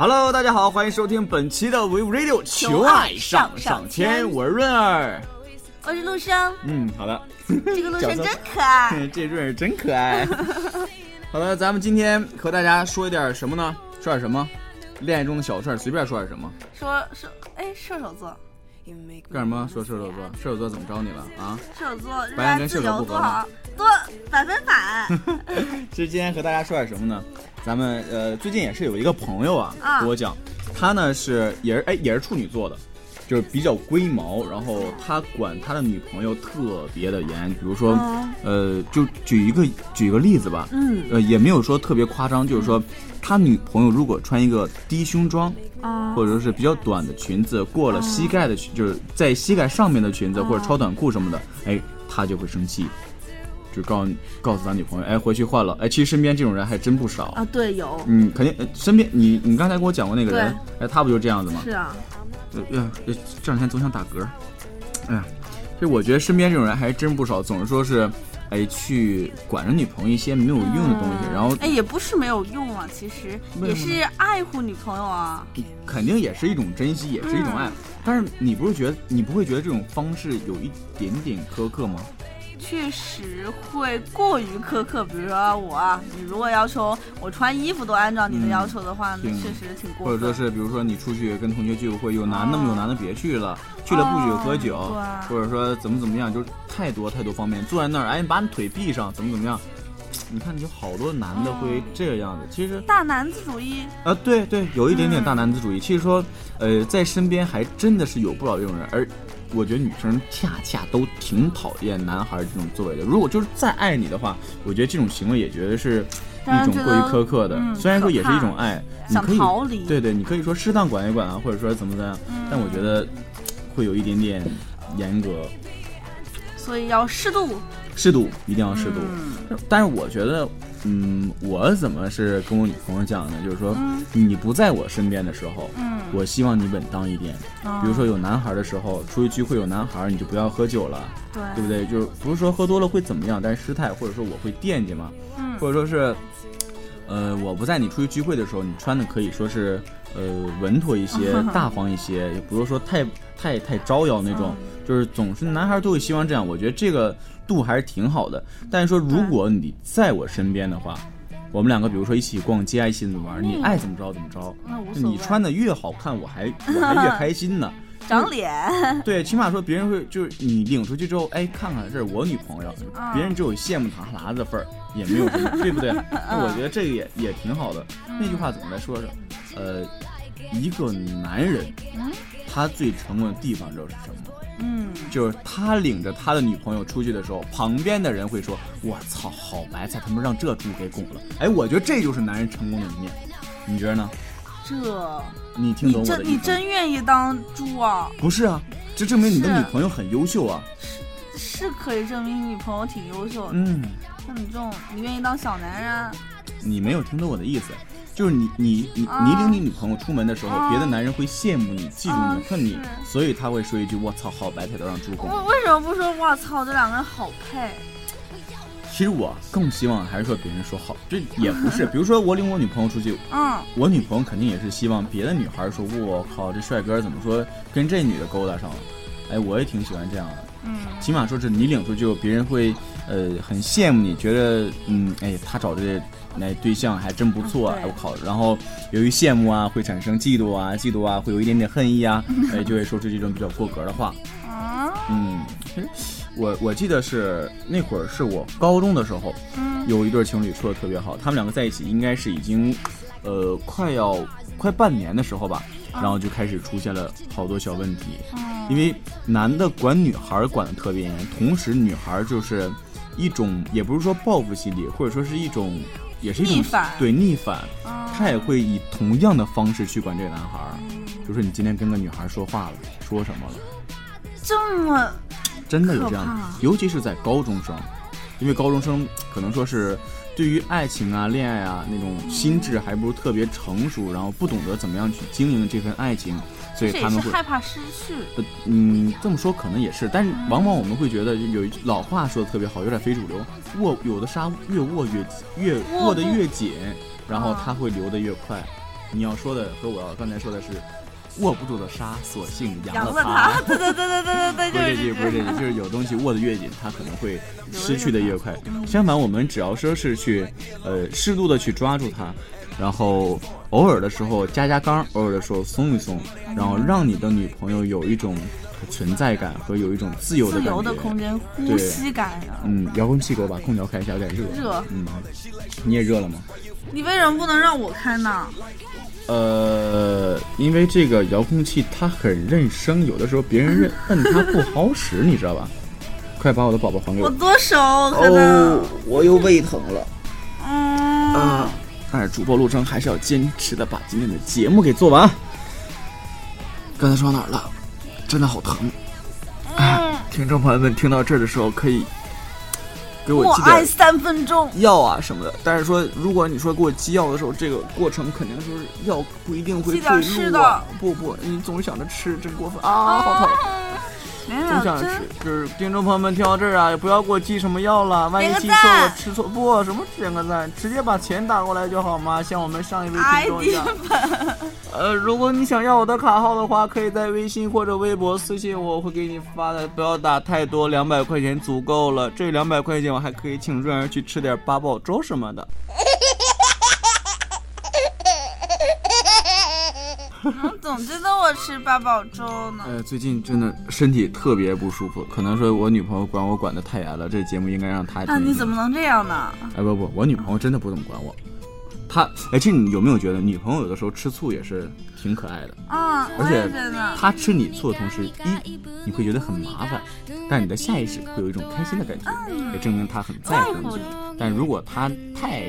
Hello，大家好，欢迎收听本期的 We Radio 求爱上上签，我是润儿，我是陆生。嗯，好的，这个陆生真可爱，这润儿真可爱。好了，咱们今天和大家说一点什么呢？说点什么？恋爱中的小事儿，随便说点什么。说说，哎，射手座。干什么？说射手座，射手座怎么着你了啊？射手座热爱自由多好，多百分百。其实今天和大家说点什么呢？咱们呃，最近也是有一个朋友啊，跟我讲，他呢是也是哎也是处女座的，就是比较龟毛，然后他管他的女朋友特别的严，比如说呃，就举一个举一个例子吧，嗯，呃也没有说特别夸张，就是说他女朋友如果穿一个低胸装，啊，或者说是比较短的裙子，过了膝盖的裙，就是在膝盖上面的裙子或者超短裤什么的，哎，他就会生气。就告诉告诉咱女朋友，哎，回去换了。哎，其实身边这种人还真不少啊。对，有。嗯，肯定身边你你刚才给我讲过那个人，哎，他不就这样子吗？是啊。呃，这两天总想打嗝。哎呀，其实我觉得身边这种人还真不少，总是说是，哎，去管着女朋友一些没有用的东西，然后哎，也不是没有用啊，其实也是爱护女朋友啊。肯定也是一种珍惜，也是一种爱。但是你不是觉得你不会觉得这种方式有一点点苛刻吗？确实会过于苛刻，比如说我，你如果要求我穿衣服都按照你的要求的话，那确实挺过。或者说是，比如说你出去跟同学聚会，有男的吗？有男的别去了，去了不许喝酒，或者说怎么怎么样，就是太多太多方面。坐在那儿，哎，你把你腿闭上，怎么怎么样？你看，有好多男的会这个样子。其实大男子主义啊，对对，有一点点大男子主义。其实说，呃，在身边还真的是有不少这种人，而。我觉得女生恰恰都挺讨厌男孩这种作为的。如果就是再爱你的话，我觉得这种行为也觉得是一种过于苛刻的。虽然说也是一种爱，你可以对对，你可以说适当管一管啊，或者说怎么怎么样。但我觉得会有一点点严格，所以要适度。适度一定要适度。但是我觉得。嗯，我怎么是跟我女朋友讲呢？就是说，你不在我身边的时候，嗯，我希望你稳当一点。比如说有男孩的时候，出去聚会有男孩，你就不要喝酒了，对，对不对？就是不是说喝多了会怎么样，但是失态，或者说我会惦记嘛，嗯，或者说是，呃，我不在你出去聚会的时候，你穿的可以说是呃稳妥一些，大方一些，也不是说太太太招摇那种。就是总是男孩都会希望这样，我觉得这个。度还是挺好的，但是说如果你在我身边的话，我们两个比如说一起逛街，一起怎么玩，你爱怎么着怎么着。你穿的越好看，我还我还越开心呢。长脸。对，起码说别人会就是你领出去之后，哎，看看这是我女朋友，别人只有羡慕他哈喇子份儿，也没有什么，对不对？那我觉得这个也也挺好的。那句话怎么来说着？呃，一个男人，他最成功的地方知道是什么？嗯，就是他领着他的女朋友出去的时候，旁边的人会说：“我操，好白菜，他们让这猪给拱了。”哎，我觉得这就是男人成功的一面，你觉得呢？这，你听懂我的意思？你真愿意当猪啊？不是啊，这证明你的女朋友很优秀啊。是，是可以证明你女朋友挺优秀的。嗯，像你这种，你愿意当小男人？你没有听懂我的意思。就是你你你你领你女朋友出门的时候，别的男人会羡慕你、嫉妒你、恨你，所以他会说一句“我操，好白菜都让猪拱”。为为什么不说“我操，这两个人好配”？其实我更希望还是说别人说好，这也不是。比如说我领我女朋友出去，嗯，我女朋友肯定也是希望别的女孩说“我靠，这帅哥怎么说跟这女的勾搭上了”。哎，我也挺喜欢这样的。嗯，起码说是你领出去，别人会呃很羡慕你，觉得嗯，哎，他找的。那对象还真不错，我靠！然后由于羡慕啊，会产生嫉妒啊，嫉妒啊，会有一点点恨意啊，哎，就会说出这种比较过格的话。嗯，我我记得是那会儿是我高中的时候，有一对情侣处的特别好，他们两个在一起应该是已经，呃，快要快半年的时候吧，然后就开始出现了好多小问题，因为男的管女孩管的特别严，同时女孩就是一种也不是说报复心理，或者说是一种。也是一种对逆反，他也会以同样的方式去管这个男孩儿。比如说，你今天跟个女孩说话了，说什么了？这么真的有这样，尤其是在高中生，因为高中生可能说是对于爱情啊、恋爱啊那种心智还不是特别成熟，然后不懂得怎么样去经营这份爱情。所以他们会害怕失去。嗯，这么说可能也是，但是往往我们会觉得有一句老话说的特别好，有点非主流。握有的沙越握越越握得越紧，然后它会流得越快。你要说的和我要刚才说的是。握不住的沙，索性扬了它。对对对对对对对，不是这句，不是这句，就是有东西握得越紧，它可能会失去的越快。相反，我们只要说是去，呃，适度的去抓住它，然后偶尔的时候加加刚，偶尔的时候松一松，然后让你的女朋友有一种存在感和有一种自由的感觉。自由的空间，呼吸感啊。嗯，遥控器给我把空调开一下，有点热。热。嗯，你也热了吗？你为什么不能让我开呢？呃，因为这个遥控器它很认生，有的时候别人认 摁它不好使，你知道吧？快把我的宝宝还给我！我多手，哦，我又胃疼了。嗯啊，但是主播陆生还是要坚持的把今天的节目给做完。刚才说到哪儿了？真的好疼。哎，听众朋友们听到这儿的时候可以。给我爱三分钟药啊什么的，但是说如果你说给我寄药的时候，这个过程肯定就是药不一定会对路啊。不不，你总想着吃，真过分啊！好疼。总想吃，就是听众朋友们听到这儿啊，也不要给我寄什么药了，万一寄错我吃错不什么点个赞，直接把钱打过来就好吗，像我们上一位听众一样。呃，如果你想要我的卡号的话，可以在微信或者微博私信我，我会给你发的，不要打太多，两百块钱足够了。这两百块钱我还可以请润儿去吃点八宝粥什么的。总觉得我吃八宝粥呢。呃，最近真的身体特别不舒服，可能说我女朋友管我管的太严了。这节目应该让她。那你怎么能这样呢？哎不不，我女朋友真的不怎么管我。她哎，这你有没有觉得女朋友有的时候吃醋也是挺可爱的啊？而且她吃你醋的同时，一你会觉得很麻烦，但你的下意识会有一种开心的感觉，也证明她很在乎你。但如果她太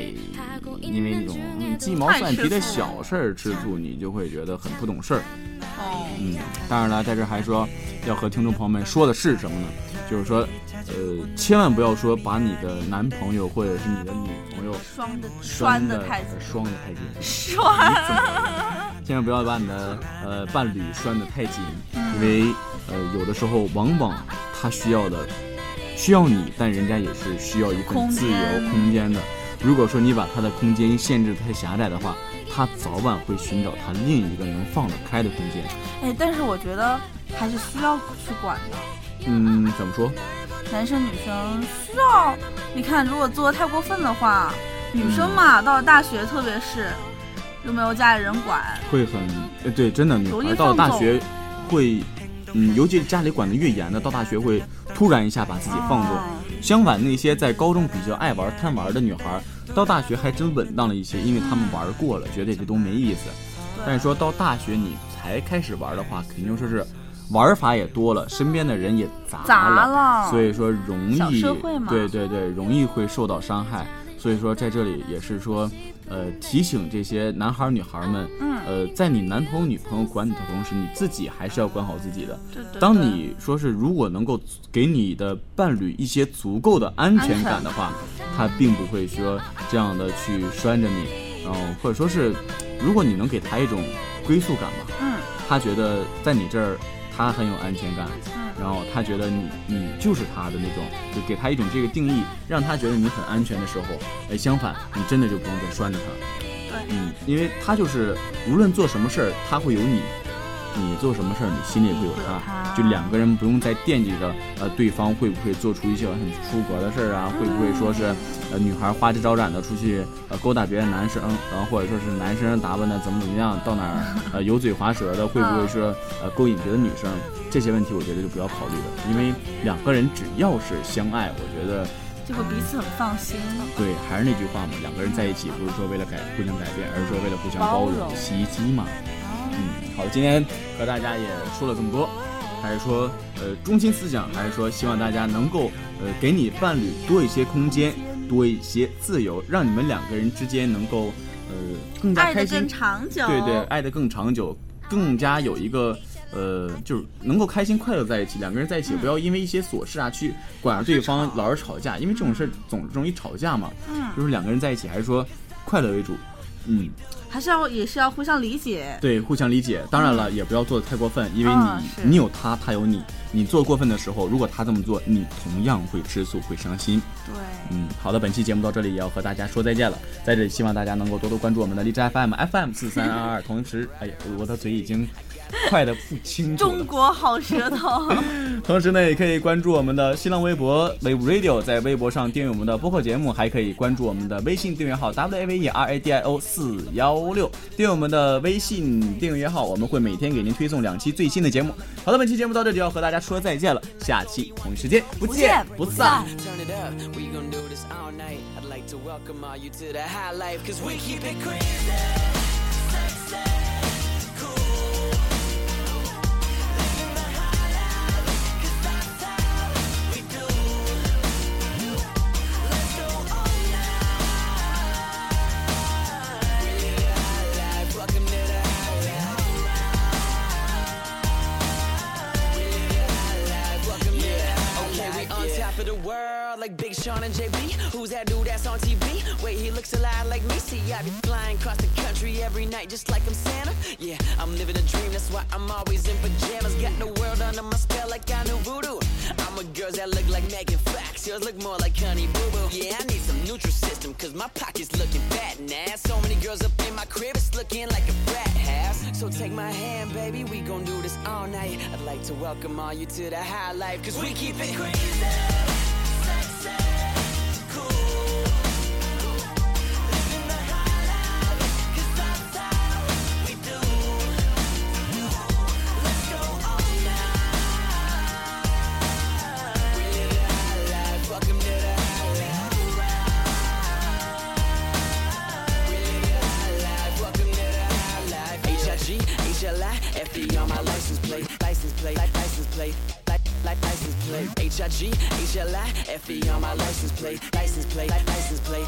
因为那种鸡毛蒜皮的小事儿吃醋，你就会觉得很不懂事儿。哦，嗯，当然了，在这还说要和听众朋友们说的是什么呢？就是说，呃，千万不要说把你的男朋友或者是你的女朋友拴的太拴的太紧，拴，千万不要把你的呃伴侣拴的太紧，因为呃有的时候往往他需要的需要你，但人家也是需要一份自由空间的。如果说你把他的空间限制太狭窄的话，他早晚会寻找他另一个能放得开的空间。哎，但是我觉得还是需要去管的。嗯，怎么说？男生女生需要。你看，如果做的太过分的话，女生嘛，到了大学，特别是又没有家里人管，会很……呃，对，真的，女孩到了大学会，嗯，尤其是家里管的越严的，到大学会突然一下把自己放纵。相反，那些在高中比较爱玩、贪玩的女孩，到大学还真稳当了一些，因为她们玩过了，觉得这都没意思。但是说到大学你才开始玩的话，肯定说是玩法也多了，身边的人也杂了，所以说容易，对对对，容易会受到伤害。所以说在这里也是说。呃，提醒这些男孩女孩们，嗯，呃，在你男朋友女朋友管你的同时，你自己还是要管好自己的。当你说是如果能够给你的伴侣一些足够的安全感的话，他并不会说这样的去拴着你，然后或者说是，如果你能给他一种归宿感吧，嗯，他觉得在你这儿他很有安全感。然后他觉得你你就是他的那种，就给他一种这个定义，让他觉得你很安全的时候，哎，相反，你真的就不用再拴着他，对，嗯，因为他就是无论做什么事儿，他会有你。你做什么事儿，你心里会有他，就两个人不用再惦记着，呃，对方会不会做出一些很出格的事儿啊？会不会说是，呃，女孩花枝招展的出去，呃，勾搭别的男生，然后或者说是男生打扮的怎么怎么样，到哪儿，呃，油嘴滑舌的，会不会说，呃，勾引别的女生？这些问题我觉得就不要考虑了，因为两个人只要是相爱，我觉得就会彼此很放心。对，还是那句话嘛，两个人在一起不是说为了改互相改变，而是说为了互相包容。洗衣机嘛。嗯，好，今天和大家也说了这么多，还是说，呃，中心思想，还是说希望大家能够，呃，给你伴侣多一些空间，多一些自由，让你们两个人之间能够，呃，更加开心，更长久，对对，爱的更长久，更加有一个，呃，就是能够开心快乐在一起，两个人在一起，不要因为一些琐事啊去管着对方，老是吵架，因为这种事总是容易吵架嘛，嗯，就是两个人在一起，还是说快乐为主。嗯。还是要也是要互相理解，对，互相理解。当然了，也不要做的太过分，因为你你有他，他有你。你做过分的时候，如果他这么做，你同样会吃醋，会伤心。对，嗯，好的，本期节目到这里也要和大家说再见了。在这里，希望大家能够多多关注我们的荔枝 FM FM 四三二二。同时，哎呀，我的嘴已经。快的不清楚。中国好舌头。同时呢，也可以关注我们的新浪微博 Wave Radio，在微博上订阅我们的播客节目，还可以关注我们的微信订阅号 W A V E R A D I O 四幺六，订阅我们的微信订阅号，我们会每天给您推送两期最新的节目。好的，本期节目到这里要和大家说再见了，下期同一时间不见不散。like Big Sean and JB. Who's that dude that's on TV? Wait, he looks a lot like me. See, I be flying across the country every night just like I'm Santa. Yeah, I'm living a dream, that's why I'm always in pajamas. Got the world under my spell like I know voodoo. I'm a girls that look like Megan Fox. Yours look more like Honey Boo Boo. Yeah, I need some Nutrisystem, cause my pocket's looking fat now. So many girls up in my crib, it's looking like a frat house. So take my hand, baby, we gon' do this all night. I'd like to welcome all you to the high life, cause we keep it crazy. F-E license plate, license plate, license plate, license plate. H-I-G, H-L-I, F-E on my license plate, license plate, license plate,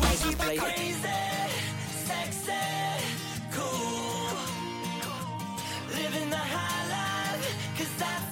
license plate. Crazy, sexy, cool, living the high life, cause I